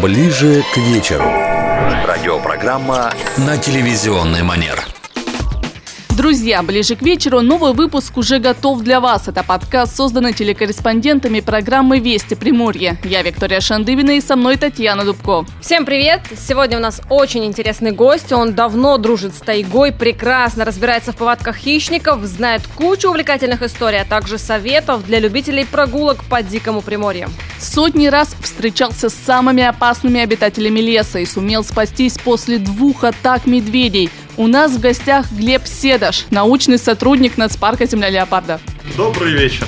Ближе к вечеру. Радиопрограмма на телевизионный манер. Друзья, ближе к вечеру новый выпуск уже готов для вас. Это подкаст, созданный телекорреспондентами программы «Вести Приморье». Я Виктория Шандыбина и со мной Татьяна Дубко. Всем привет! Сегодня у нас очень интересный гость. Он давно дружит с тайгой, прекрасно разбирается в повадках хищников, знает кучу увлекательных историй, а также советов для любителей прогулок по дикому Приморью. Сотни раз встречался с самыми опасными обитателями леса и сумел спастись после двух атак медведей. У нас в гостях Глеб Седаш, научный сотрудник нацпарка «Земля леопарда». Добрый вечер.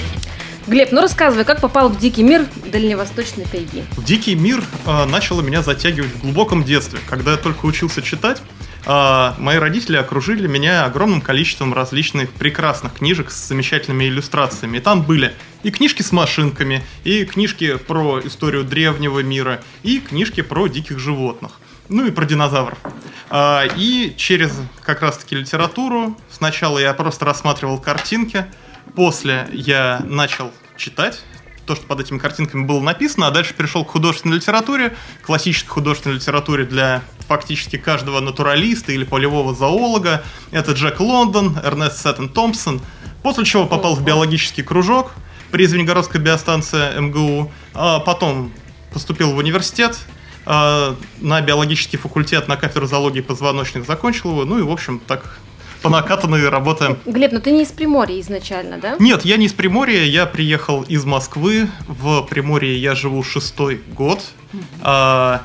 Глеб, ну рассказывай, как попал в дикий мир дальневосточной тайги? В дикий мир э, начало меня затягивать в глубоком детстве. Когда я только учился читать, э, мои родители окружили меня огромным количеством различных прекрасных книжек с замечательными иллюстрациями. И там были и книжки с машинками, и книжки про историю древнего мира, и книжки про диких животных. Ну и про динозавров. А, и через как раз-таки литературу сначала я просто рассматривал картинки, после я начал читать то, что под этими картинками было написано, а дальше перешел к художественной литературе, классической художественной литературе для фактически каждого натуралиста или полевого зоолога. Это Джек Лондон, Эрнест Сеттон Томпсон. После чего попал в биологический кружок при Звенигородской биостанции МГУ. А потом поступил в университет, на биологический факультет на кафедру зоологии позвоночных закончил его. Ну и, в общем, так по накатанной работаем. Глеб, ну ты не из Приморья изначально, да? Нет, я не из Приморья, я приехал из Москвы. В Приморье я живу шестой год. А,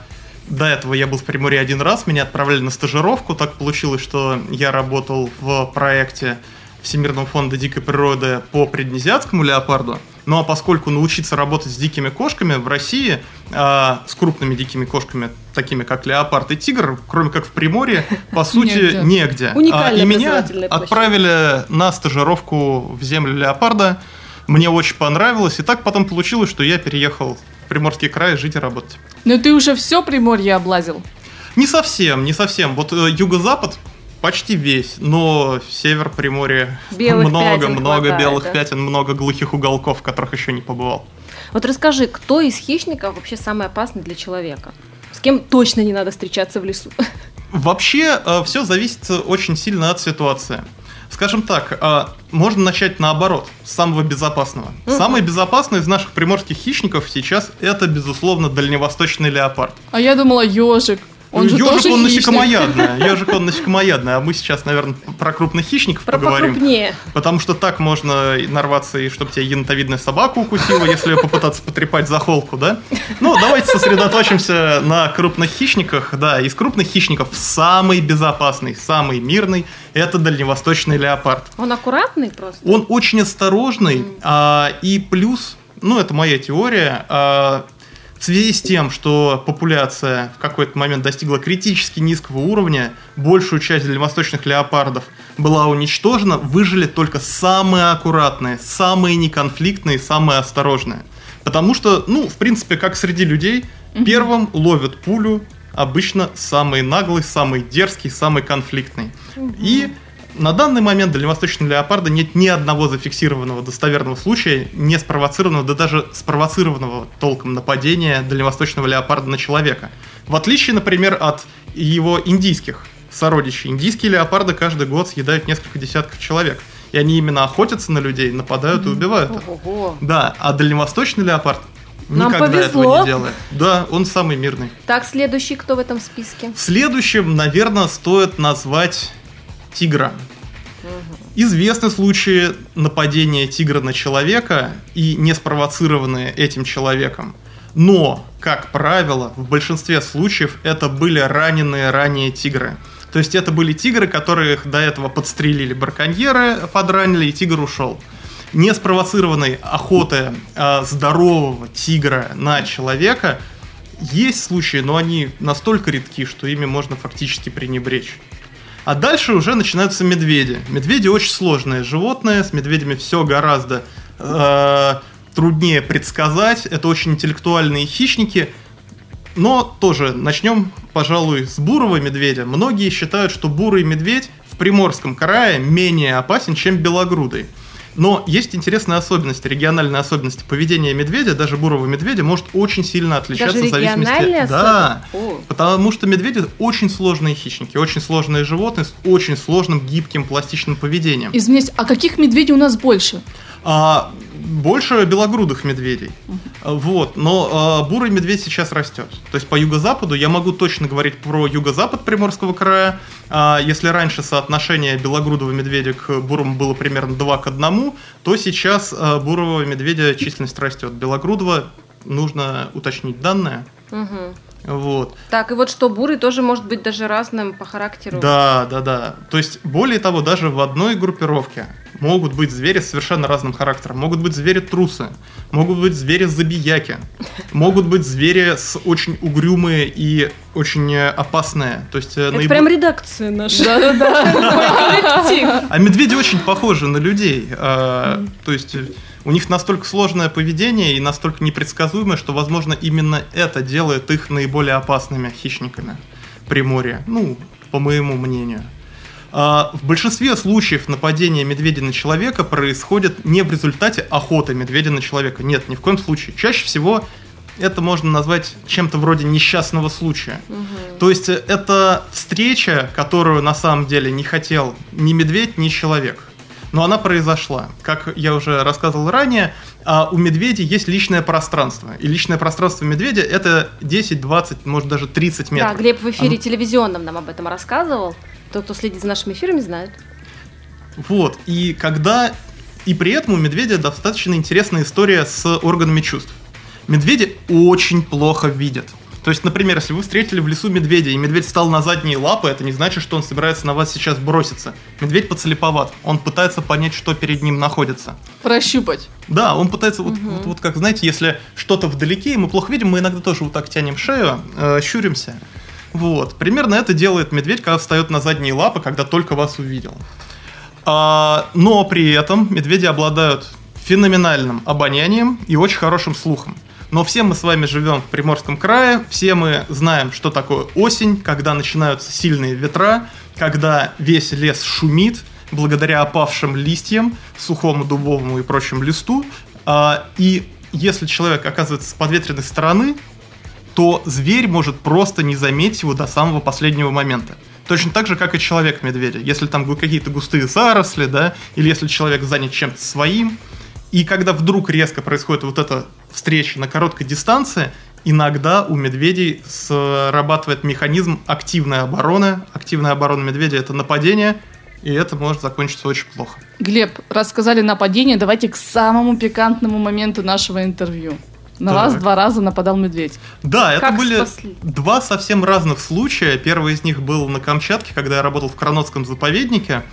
до этого я был в Приморье один раз, меня отправляли на стажировку. Так получилось, что я работал в проекте Всемирного фонда дикой природы по Приднезиатскому леопарду. Ну а поскольку научиться работать с дикими кошками в России, э, с крупными дикими кошками, такими как леопард и тигр, кроме как в Приморье, по сути, негде. А, и меня отправили на стажировку в землю леопарда. Мне очень понравилось. И так потом получилось, что я переехал в Приморский край жить и работать. Но ты уже все Приморье облазил? Не совсем, не совсем. Вот э, юго-запад Почти весь, но север Приморья белых много, пятен много хватает, белых да? пятен, много глухих уголков, в которых еще не побывал. Вот расскажи, кто из хищников вообще самый опасный для человека? С кем точно не надо встречаться в лесу? Вообще э, все зависит очень сильно от ситуации. Скажем так, э, можно начать наоборот, с самого безопасного. Мгм. Самый безопасный из наших приморских хищников сейчас это, безусловно, дальневосточный леопард. А я думала, ежик. Он же Ежик, тоже он хищник. насекомоядный. Ежик, он насекомоядный. А мы сейчас, наверное, про крупных хищников Про поговорим. покрупнее. Потому что так можно нарваться, и чтобы тебя енотовидная собака укусила, если ее попытаться потрепать за холку, да? Ну, давайте сосредоточимся на крупных хищниках. Да, из крупных хищников самый безопасный, самый мирный – это дальневосточный леопард. Он аккуратный просто? Он очень осторожный, а, и плюс, ну, это моя теория, а, в связи с тем, что популяция в какой-то момент достигла критически низкого уровня, большую часть дальневосточных леопардов была уничтожена, выжили только самые аккуратные, самые неконфликтные, самые осторожные. Потому что, ну, в принципе, как среди людей, первым ловят пулю обычно самый наглый, самый дерзкий, самый конфликтный. И на данный момент дальневосточного леопарда нет ни одного зафиксированного достоверного случая, не спровоцированного, да даже спровоцированного толком нападения дальневосточного леопарда на человека. В отличие, например, от его индийских сородичей. Индийские леопарды каждый год съедают несколько десятков человек. И они именно охотятся на людей, нападают и убивают их. Ого. Да, а дальневосточный леопард Нам никогда повезло. этого не делает. Да, он самый мирный. Так, следующий кто в этом списке? Следующим, наверное, стоит назвать тигра. Известны случаи нападения тигра на человека и не спровоцированные этим человеком. Но, как правило, в большинстве случаев это были раненые ранее тигры. То есть это были тигры, которых до этого подстрелили браконьеры, подранили, и тигр ушел. Не спровоцированной охоты а, здорового тигра на человека есть случаи, но они настолько редки, что ими можно фактически пренебречь. А дальше уже начинаются медведи. Медведи очень сложное животное, с медведями все гораздо э, труднее предсказать. Это очень интеллектуальные хищники. Но тоже начнем, пожалуй, с бурого медведя. Многие считают, что бурый медведь в Приморском крае менее опасен, чем белогрудый. Но есть интересные особенности, региональные особенности. Поведение медведя, даже бурого медведя, может очень сильно отличаться Даже в зависимости... Да? О. потому что медведи очень сложные хищники, очень сложные животные с очень сложным, гибким, пластичным поведением. Извините, а каких медведей у нас больше? А, больше белогрудых медведей. Вот, но а, бурый медведь сейчас растет. То есть по юго-западу я могу точно говорить про юго-запад Приморского края. А, если раньше соотношение белогрудого медведя к бурому было примерно 2 к 1, то сейчас а, бурого медведя численность растет. Белогрудого нужно уточнить данные. Мгм. Вот. Так, и вот что бурый тоже может быть даже разным по характеру. Да, да, да. То есть, более того, даже в одной группировке могут быть звери с совершенно разным характером. Могут быть звери-трусы, могут быть звери-забияки, могут быть звери с очень угрюмые и очень э, опасные. То есть, э, Это наибо- прям редакция наша. Да-да-да. А медведи очень похожи на людей. А, То есть э, у них настолько сложное поведение и настолько непредсказуемое, что, возможно, именно это делает их наиболее опасными хищниками Приморья. Ну, по моему мнению. А, В большинстве случаев нападения медведя на человека происходит не в результате охоты медведя на человека. Нет, ни в коем случае. Чаще всего это можно назвать чем-то вроде несчастного случая. То есть э, это встреча, которую на самом деле не хотел ни медведь, ни человек. Но она произошла. Как я уже рассказывал ранее, а у медведя есть личное пространство. И личное пространство медведя это 10, 20, может даже 30 Да, метров. Глеб в эфире Оно- телевизионном нам об этом рассказывал. Тот, кто следит за нашими эфирами, знает. Вот. И когда... И при этом у медведя достаточно интересная история с органами чувств. Медведи очень плохо видят. То есть, например, если вы встретили в лесу медведя, и медведь встал на задние лапы, это не значит, что он собирается на вас сейчас броситься. Медведь подслеповат. Он пытается понять, что перед ним находится. Прощупать. Да, он пытается, вот, вот, вот как, знаете, если что-то вдалеке, и мы плохо видим, мы иногда тоже вот так тянем шею, э, щуримся. Вот. Примерно это делает медведь, когда встает на задние лапы, когда только вас увидел. А, но при этом медведи обладают феноменальным обонянием и очень хорошим слухом. Но все мы с вами живем в Приморском крае, все мы знаем, что такое осень, когда начинаются сильные ветра, когда весь лес шумит благодаря опавшим листьям, сухому дубовому и прочему листу. А, И если человек оказывается с подветренной стороны, то зверь может просто не заметить его до самого последнего момента. Точно так же, как и человек-медведя. Если там какие-то густые заросли, да, или если человек занят чем-то своим, и когда вдруг резко происходит вот эта встреча на короткой дистанции, иногда у медведей срабатывает механизм активной обороны. Активная оборона медведя – это нападение, и это может закончиться очень плохо. Глеб, рассказали нападение, давайте к самому пикантному моменту нашего интервью. На Так. вас два раза нападал медведь. Да, это Как были спасли? два совсем разных случая. Первый из них был на Камчатке, когда я работал в Кранотском заповеднике.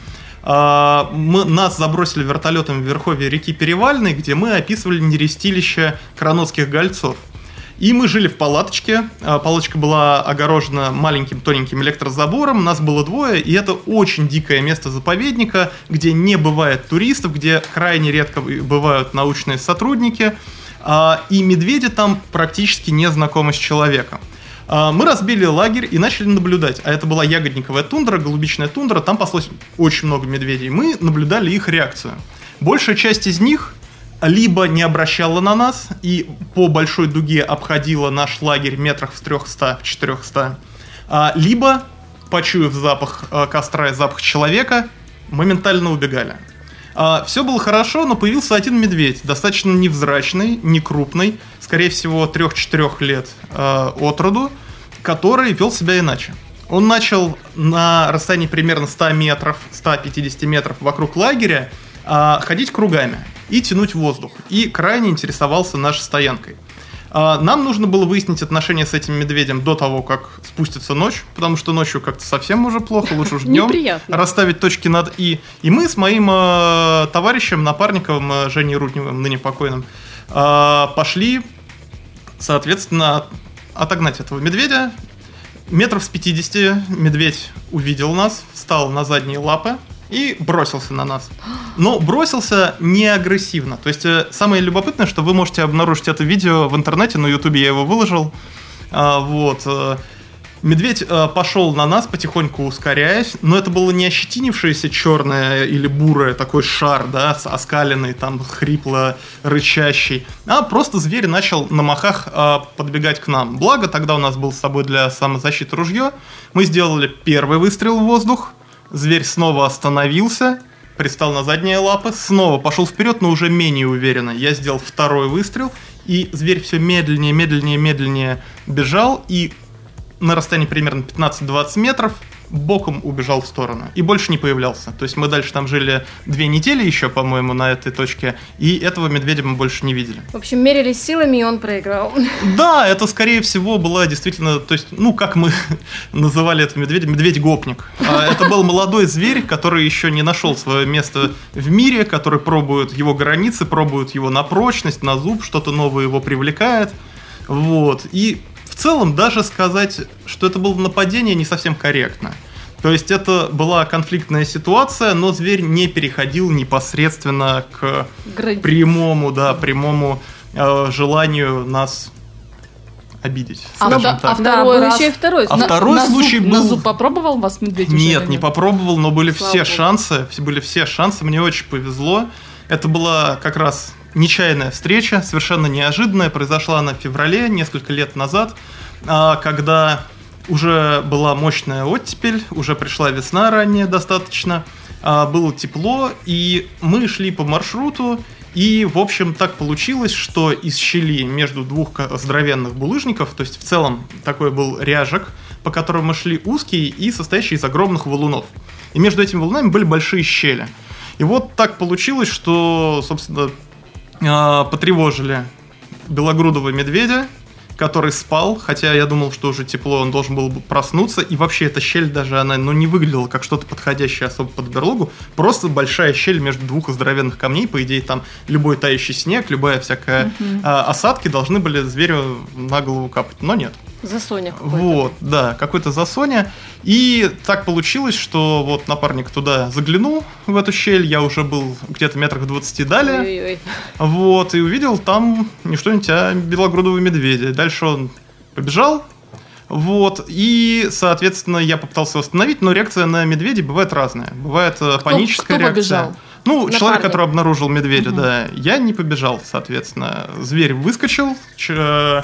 А, Мы, нас забросили вертолетом в верховье реки Перевальной, где мы описывали нерестилище кранотских гольцов. И мы жили в палаточке. А, Палаточка была огорожена маленьким тоненьким электрозабором. Нас было двое, и это очень дикое место заповедника, где не бывает туристов, где крайне редко бывают научные сотрудники. А, И медведи там практически не знакомы с человеком. А, Мы разбили лагерь и начали наблюдать. А это была ягодниковая тундра, голубичная тундра. Там паслось очень много медведей. Мы наблюдали их реакцию. Большая часть из них либо не обращала на нас и по большой дуге обходила наш лагерь метрах в 300, в 400, а, либо, почуяв запах э, костра и запах человека, моментально убегали. Все было хорошо, но появился один медведь, достаточно невзрачный, не крупный, скорее всего 3-4 лет э, от роду, который вел себя иначе. Он начал на расстоянии примерно 100 метров, 150 метров вокруг лагеря а, ходить кругами и тянуть воздух. И крайне интересовался нашей стоянкой. А, Нам нужно было выяснить отношения с этим медведем до того, как спустится ночь, потому что ночью как-то совсем уже плохо, лучше уж днем Неприятно. расставить точки над «и». И мы с моим э, товарищем, напарником э, Женей Рудневым, ныне покойным, э, пошли, соответственно, отогнать этого медведя. Метров с 50 медведь увидел нас, встал на задние лапы и бросился на нас. Но бросился не агрессивно. То есть э, самое любопытное, что вы можете обнаружить это видео в интернете, на ютубе я его выложил. А, вот. э, Медведь э, пошел на нас, потихоньку ускоряясь, но это было не ощетинившееся черное или бурое, такой шар, да, с оскаленный, там, хрипло рычащий, а просто зверь начал на махах э, подбегать к нам. Благо, тогда у нас был с собой для самозащиты ружье. Мы сделали первый выстрел в воздух, зверь снова остановился, пристал на задние лапы, снова пошел вперед, но уже менее уверенно. Я сделал второй выстрел, и зверь все медленнее, медленнее, медленнее бежал, и на расстоянии примерно 15-20 метров боком убежал в сторону и больше не появлялся. То есть мы дальше там жили две недели еще, по-моему, на этой точке, и этого медведя мы больше не видели. В общем, мерились силами, и он проиграл. Да, это, скорее всего, была действительно, то есть, ну, как мы называли это медведя, медведь-гопник. А это был молодой зверь, который еще не нашел свое место в мире, который пробует его границы, пробует его на прочность, на зуб, что-то новое его привлекает. Вот. И целом даже сказать, что это было нападение, не совсем корректно. То есть это была конфликтная ситуация, но зверь не переходил непосредственно к Границ. прямому, да, прямому э, желанию нас обидеть, А вто- а. Да, Второй раз. еще и второй. А На- второй на случай зуб, был- На зуб попробовал вас медведь Нет, не попробовал, но были Слава все богу. шансы, были все шансы, мне очень повезло. Это была как раз нечаянная встреча, совершенно неожиданная, произошла она в феврале, несколько лет назад, а, когда уже была мощная оттепель, уже пришла весна ранняя достаточно, а, было тепло, и мы шли по маршруту, и, в общем, так получилось, что из щели между двух здоровенных булыжников, то есть в целом такой был ряжек, по которому мы шли узкий и состоящий из огромных валунов. И между этими валунами были большие щели. И вот так получилось, что, собственно, а, потревожили белогрудого медведя, который спал, хотя я думал, что уже тепло, он должен был бы проснуться, и вообще эта щель даже, она ну, не выглядела как что-то подходящее особо под берлогу, просто большая щель между двух здоровенных камней, по идее там любой тающий снег, любая всякая а, осадки должны были зверю на голову капать, но нет. За Соня какой-то. Вот, да, какой-то засоня. И так получилось, что вот напарник туда заглянул в эту щель, я уже был где-то метрах в 20 далее. Ой-ой-ой. Вот, и увидел там не что-нибудь, а белогрудого медведя. Дальше он побежал, вот, и, соответственно, я попытался восстановить, но реакция на медведей бывает разная. Бывает э, паническая кто реакция. побежал? Ну, человек, Напарник. который обнаружил медведя, да. Я не побежал, соответственно. Зверь выскочил ч-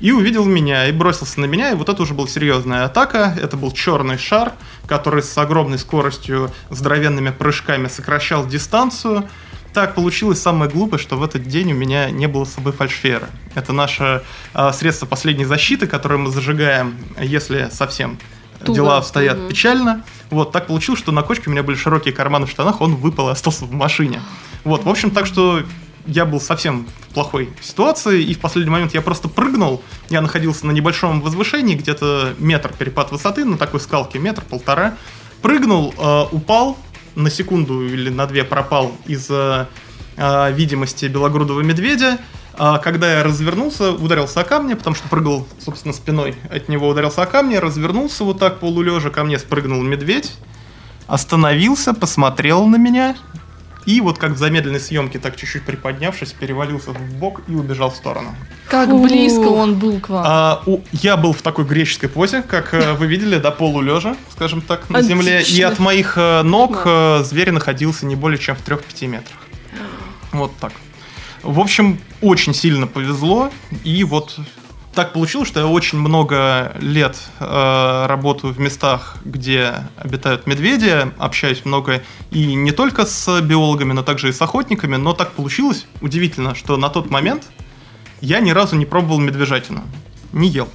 и увидел меня, и бросился на меня, и вот это уже была серьезная атака. Это был черный шар, который с огромной скоростью, здоровенными прыжками сокращал дистанцию. Так получилось самое глупое, что в этот день у меня не было с собой фальшфера. Это наше а, средство последней защиты, которое мы зажигаем, если совсем Туго. дела обстоят печально. Вот, так получилось, что на кочке у меня были широкие карманы в штанах, он выпал и остался в машине. Вот, в общем, так что я был совсем в плохой ситуации, и в последний момент я просто прыгнул. Я находился на небольшом возвышении, где-то метр перепад высоты, на такой скалке, метр-полтора. Прыгнул, э, упал, на секунду или на две пропал из-за э, видимости белогрудого медведя. А когда я развернулся, ударился о камни, потому что прыгал, собственно, спиной от него ударился о камни, развернулся вот так полулежа, ко мне спрыгнул медведь, остановился, посмотрел на меня, и вот как в замедленной съемке, так чуть-чуть приподнявшись, перевалился в бок и убежал в сторону. Как Фу. близко он был к вам. А, у- я был в такой греческой позе, как э, вы видели, до полулежа, скажем так, на земле. И от моих э, ног э, зверь находился не более чем в 3-5 метрах. Вот так. В общем, очень сильно повезло. И вот так получилось, что я очень много лет э, работаю в местах, где обитают медведи, общаюсь много и не только с биологами, но также и с охотниками. Но так получилось, удивительно, что на тот момент я ни разу не пробовал медвежатину. Не ел.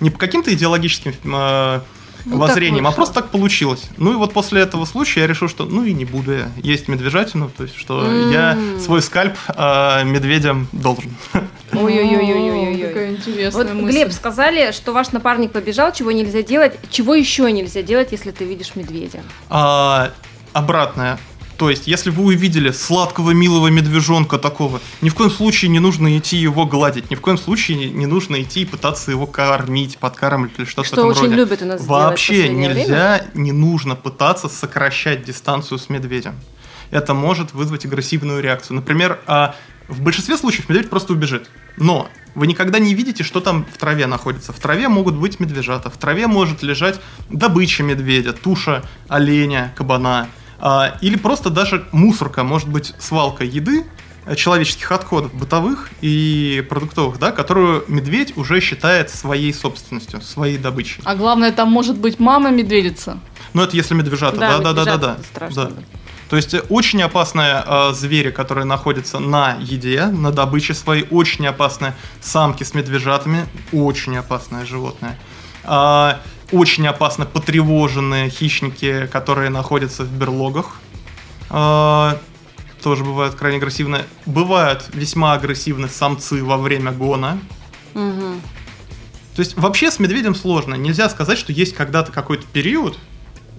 Не по каким-то идеологическим э, Ну, воззрениям, а просто так получилось. Ну и вот после этого случая я решил, что ну и не буду я есть медвежатину, то есть что я М. свой скальп э, медведям должен. Ой-ой-ой-ой-ой-ой. Какая интересная Вот, мысль. Глеб, сказали, что ваш напарник побежал, чего нельзя делать. Чего еще нельзя делать, если ты видишь медведя? А, обратное. То есть, если вы увидели сладкого, милого медвежонка такого, ни в коем случае не нужно идти его гладить, ни в коем случае не, не нужно идти и пытаться его кормить, подкармливать или что-то в Что этом очень роде. любят у нас в Вообще нельзя, не нужно пытаться сокращать дистанцию с медведем. Это может вызвать агрессивную реакцию. Например, а, в большинстве случаев медведь просто убежит. Но вы никогда не видите, что там в траве находится. В траве могут быть медвежата, в траве может лежать добыча медведя, туша оленя, кабана. А, или просто даже мусорка, может быть свалка еды, э, человеческих отходов бытовых и продуктовых, да, которую медведь уже считает своей собственностью, своей добычей. А главное, там может быть мама медведица. Ну, это если медвежата, да, да, да, да, да. Да. То есть э, очень опасные э, звери, которые находятся на еде, на добыче своей, очень опасные самки с медвежатами, очень опасное животное. А, очень опасно потревоженные хищники, которые находятся в берлогах. А, тоже бывают крайне агрессивные. Бывают весьма агрессивные самцы во время гона. Мгм. То есть вообще с медведем сложно. Нельзя сказать, что есть когда-то какой-то период,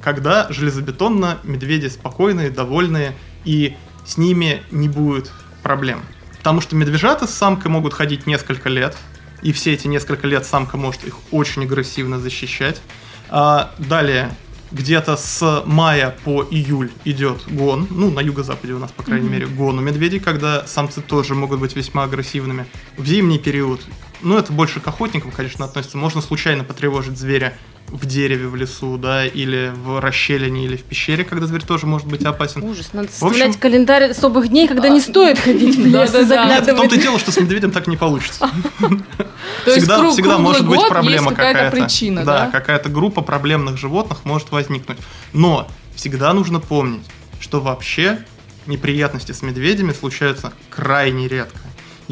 когда железобетонно медведи спокойные, довольные, и с ними не будет проблем. Потому что медвежата с самкой могут ходить несколько лет, и все эти несколько лет самка может их очень агрессивно защищать. А далее, где-то с мая по июль идет гон, ну, на юго-западе у нас, по крайней мере, гон у медведей, когда самцы тоже могут быть весьма агрессивными. В зимний период, ну, это больше к охотникам, конечно, относится, можно случайно потревожить зверя в дереве, в лесу, да, или в расщелине, или в пещере, когда зверь тоже может быть опасен. Ужас, надо общем- составлять календарь особых дней, когда не стоит ходить в лес и Да-да-да. Нет, в том-то и заглядывать. дело, что с медведем так не получится. Всегда, всегда может быть проблема есть какая-то какая-то. причина, да, да? какая-то группа проблемных животных может возникнуть. Но всегда нужно помнить, что вообще неприятности с медведями случаются крайне редко.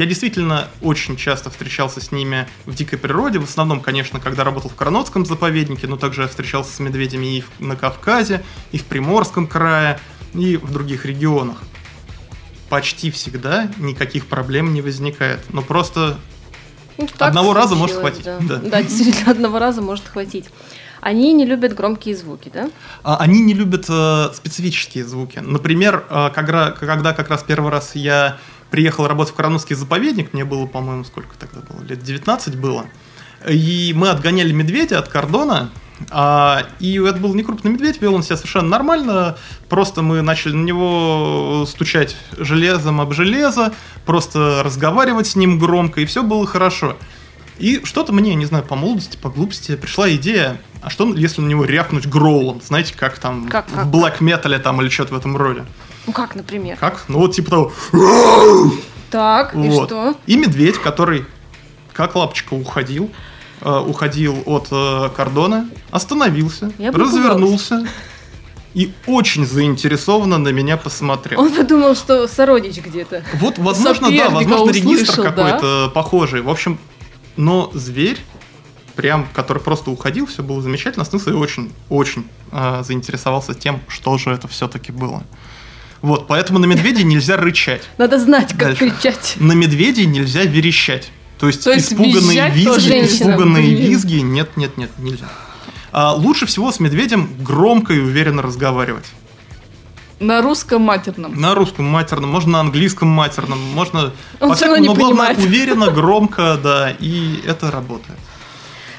Я действительно очень часто встречался с ними в дикой природе, в основном, конечно, когда работал в Карнотском заповеднике, но также я встречался с медведями и на Кавказе, и в Приморском крае, и в других регионах. Почти всегда никаких проблем не возникает. Но просто Ну, Одного раза может хватить, Да. да. Да, действительно, одного раза может хватить. Они не любят громкие звуки, да? А, Они не любят э, специфические звуки. Например, э, когда, когда как раз первый раз я приехал работать в Карановский заповедник, мне было, по-моему, сколько тогда было, лет 19 было, и мы отгоняли медведя от кордона, а, и это был не крупный медведь, вел он себя совершенно нормально, просто мы начали на него стучать железом об железо, просто разговаривать с ним громко, и все было хорошо. И что-то мне, не знаю, по молодости, по глупости пришла идея, а что если на него рявкнуть гроулом? Знаете, как там Как- как- в блэк метале там или что-то в этом роде. Ну как, например? Как? Ну вот типа того. Так, и Вот. что? И медведь, который как лапочка уходил, э, уходил от э, кордона, остановился, Я развернулся и очень заинтересованно на меня посмотрел. Он подумал, что сородич где-то. Вот, возможно, да, возможно, регистр какой-то похожий. В общем, но зверь, прям, который просто уходил, все было замечательно, остановился и очень, очень э, заинтересовался тем, что же это все-таки было. Вот, поэтому на медведей нельзя рычать. Надо знать, как Дальше. кричать. На медведей нельзя верещать. То есть, То есть испуганные визги, испуганные визги, нет, нет, нет, нельзя. А, лучше всего с медведем громко и уверенно разговаривать. На русском матерном. На русском матерном, можно на английском матерном, можно Он по всякому, не но главное понимает. уверенно, громко, да, и это работает.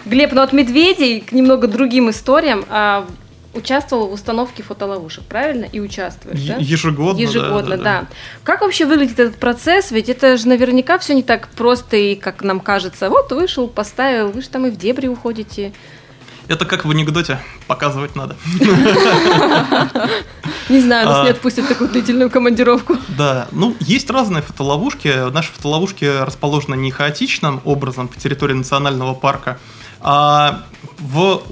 Глеб, ну от медведей к немного другим историям а, участвовал в установке фотоловушек, правильно? И участвуешь, да? Ежегодно, да, Ежегодно, да, да, да. Как вообще выглядит этот процесс? Ведь это же наверняка все не так просто и как нам кажется. Вот вышел, поставил, вы же там и в дебри уходите. Это как в анекдоте, показывать надо. Не знаю, нас А. не отпустят такую длительную командировку. Да, ну, есть разные фотоловушки. Наши фотоловушки расположены не хаотичным образом по территории национального парка, а в...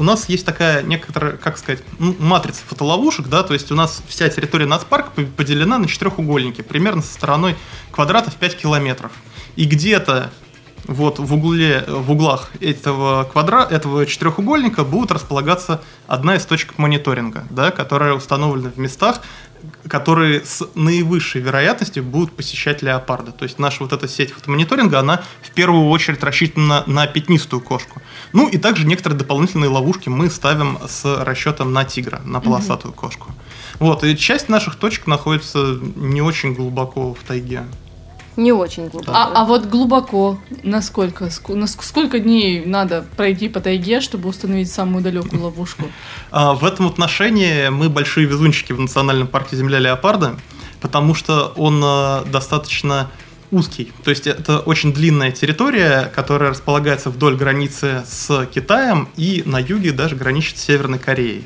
У нас есть такая некоторая, как сказать, матрица фотоловушек, да, то есть у нас вся территория нацпарка по- поделена на четырехугольники, примерно со стороной квадратов 5 километров. И где-то вот в угле, в углах этого квадра, этого четырехугольника будет располагаться одна из точек мониторинга, да, которая установлена в местах, которые с наивысшей вероятностью будут посещать леопарда. То есть наша вот эта сеть фотомониторинга, она в первую очередь рассчитана на пятнистую кошку. Ну и также некоторые дополнительные ловушки мы ставим с расчетом на тигра, на полосатую кошку. Вот, и часть наших точек находится не очень глубоко в тайге. Не очень глубоко. А, а вот глубоко, насколько, на ск- сколько дней надо пройти по тайге, чтобы установить самую далекую ловушку? А, В этом отношении мы большие везунчики в национальном парке Земля Леопарда, потому что он э, достаточно узкий. То есть это очень длинная территория, которая располагается вдоль границы с Китаем и на юге даже граничит с Северной Кореей.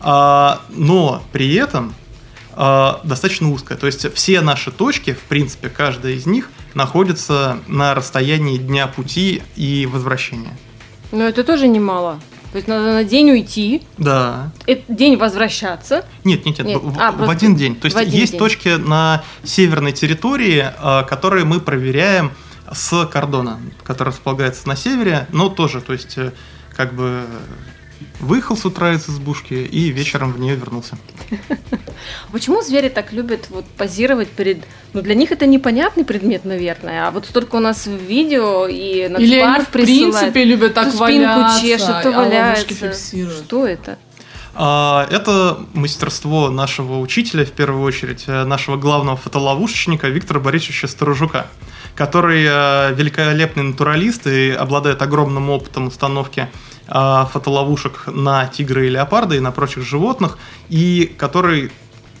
А, но при этом а, достаточно узкая. То есть все наши точки, в принципе, каждая из них находится на расстоянии дня пути и возвращения. Но это тоже немало. То есть надо на день уйти, Да. это день возвращаться. Нет, нет, нет, Нет. в, А, в один день. То есть есть день. точки на северной территории, а, которые мы проверяем с кордона, который располагается на севере, но тоже, то есть э, как бы выехал с утра из избушки и вечером в нее вернулся. Почему звери так любят вот позировать перед... Ну, для них это непонятный предмет, наверное, а вот столько у нас видео и на Или они, в принципе, любят так то спинку валяться, чешет, то а фиксируют. Что это? А, Это мастерство нашего учителя, в первую очередь, э, нашего главного фотоловушечника Виктора Борисовича Сторожука, который э, великолепный натуралист и обладает огромным опытом установки э, фотоловушек на тигры и леопарды и на прочих животных, и который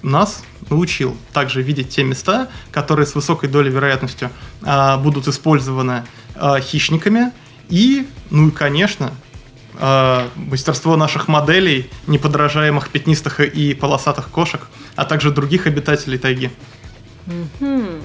нас научил также видеть те места, которые с высокой долей вероятностью э, будут использованы хищниками, и, ну и, конечно, мастерство наших моделей, неподражаемых пятнистых и полосатых кошек, а также других обитателей тайги. Хм.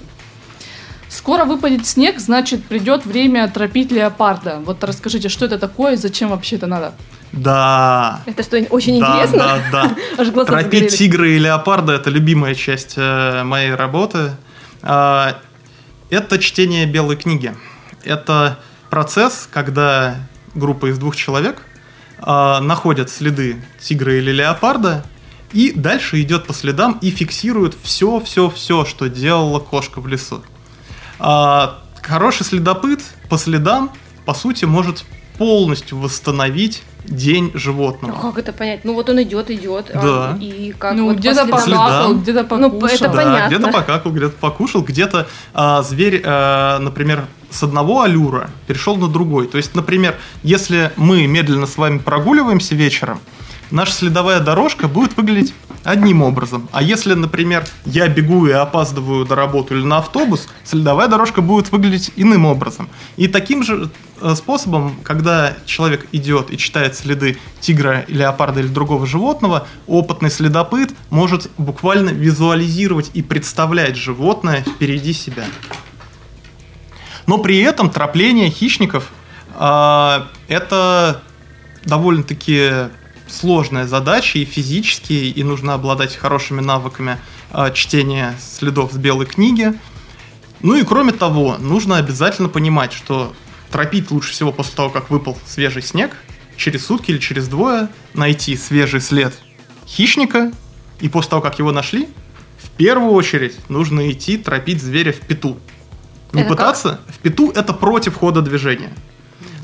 Скоро выпадет снег, значит, придет время тропить леопарда. Вот расскажите, что это такое и зачем вообще это надо? Да. Это что, очень да, интересно? Да, да. Аж глаза Тропить загорелись. тигра и леопарда это любимая часть э, моей работы. А, это чтение белой книги. Это процесс, когда группа из двух человек а, находят следы тигра или леопарда и дальше идет по следам и фиксирует все, все, все, что делала кошка в лесу. А, хороший следопыт по следам, по сути, может полностью восстановить день Ну, животного. как это понять? Ну, вот он идет, идет. а, Да. и как ну, вот где-то покакал, следам. где-то Ну, покушал. это Да, понятно. где-то покакал, где-то покушал, где-то а, зверь, а, например, с одного аллюра перешел на другой. То есть, например, если мы медленно с вами прогуливаемся вечером, наша следовая дорожка будет выглядеть одним образом. А если, например, я бегу и опаздываю до работы или на автобус, следовая дорожка будет выглядеть иным образом. И таким же э, способом, когда человек идет и читает следы тигра, леопарда или другого животного, опытный следопыт может буквально визуализировать и представлять животное впереди себя. Но при этом тропление хищников а, это довольно-таки сложная задача и физически, и нужно обладать хорошими навыками а, чтения следов с белой книги. Ну и кроме того, нужно обязательно понимать, что тропить лучше всего после того, как выпал свежий снег, через сутки или через двое найти свежий след хищника, и после того, как его нашли, в первую очередь нужно идти тропить зверя в пету. Не Это как? пытаться, в пету это против хода движения.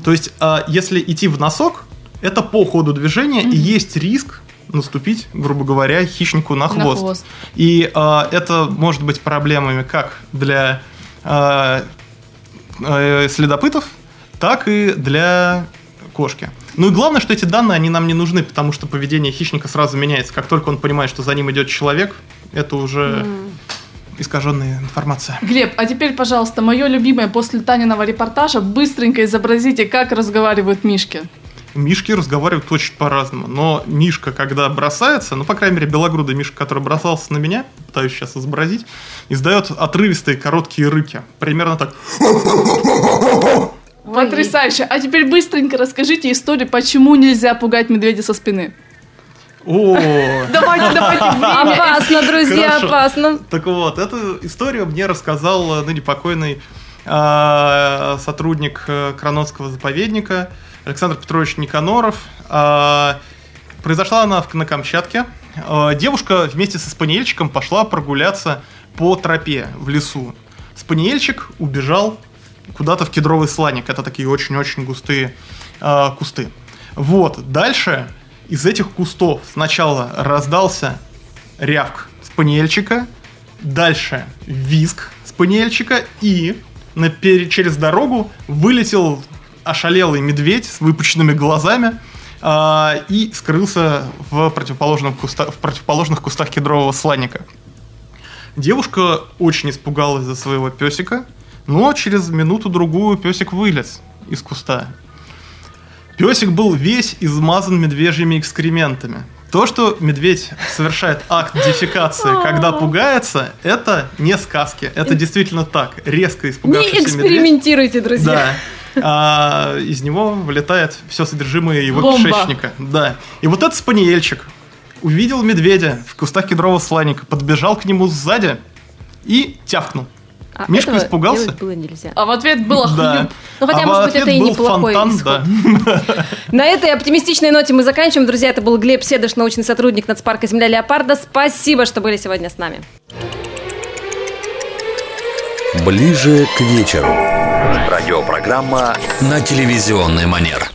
То есть, а, если идти в носок, это по ходу движения, и есть риск наступить, грубо говоря, хищнику на На хвост. хвост. И а, это может быть проблемами как для а, э, следопытов, так и для кошки. Ну и главное, что эти данные, они нам не нужны, потому что поведение хищника сразу меняется. Как только он понимает, что за ним идет человек, это уже искаженная информация. Глеб, а теперь, пожалуйста, мое любимое после Таниного репортажа, быстренько изобразите, как разговаривают мишки. Мишки разговаривают очень по-разному, но Мишка, когда бросается, ну, по крайней мере, белогрудый Мишка, который бросался на меня, пытаюсь сейчас изобразить, издает отрывистые короткие рыки. Примерно так. Ой. Потрясающе. А теперь быстренько расскажите историю, почему нельзя пугать медведя со спины. О, Давайте, давайте, время. Опасно, друзья, Хорошо. опасно. Так вот, эту историю мне рассказал э, ныне покойный э, сотрудник э, Кранотского заповедника Александр Петрович Никаноров. Э, Произошла она на Камчатке. Э, Девушка вместе со спаниельчиком пошла прогуляться по тропе в лесу. Спаниельчик убежал куда-то в кедровый сланик. Это такие очень-очень густые э, кусты. Вот, дальше из этих кустов сначала раздался рявк спаниельчика, дальше визг спаниельчика и на через дорогу вылетел ошалелый медведь с выпученными глазами а, и скрылся в, противоположном куста- в противоположных кустах кедрового сланника. Девушка очень испугалась за своего песика, но через минуту-другую песик вылез из куста. Песик был весь измазан медвежьими экскрементами. То, что медведь совершает акт дефекации, когда пугается, это не сказки. Это действительно так. Резко Не испугавшийся медведь. экспериментируйте, друзья. Да. А, из него вылетает все содержимое его Бомба. кишечника. Да. И вот этот спаниельчик увидел медведя в кустах кедрового сланика, подбежал к нему сзади и тявкнул. А Мишка этого испугался? было нельзя. А в ответ было Да. хлюп. Ну, хотя, А может быть, это ответ и неплохой фонтан, исход. да. На этой оптимистичной ноте мы заканчиваем. Друзья, это был Глеб Седыш, научный сотрудник нацпарка «Земля Леопарда». Спасибо, что были сегодня с нами. Ближе к вечеру. Радиопрограмма на телевизионный манер.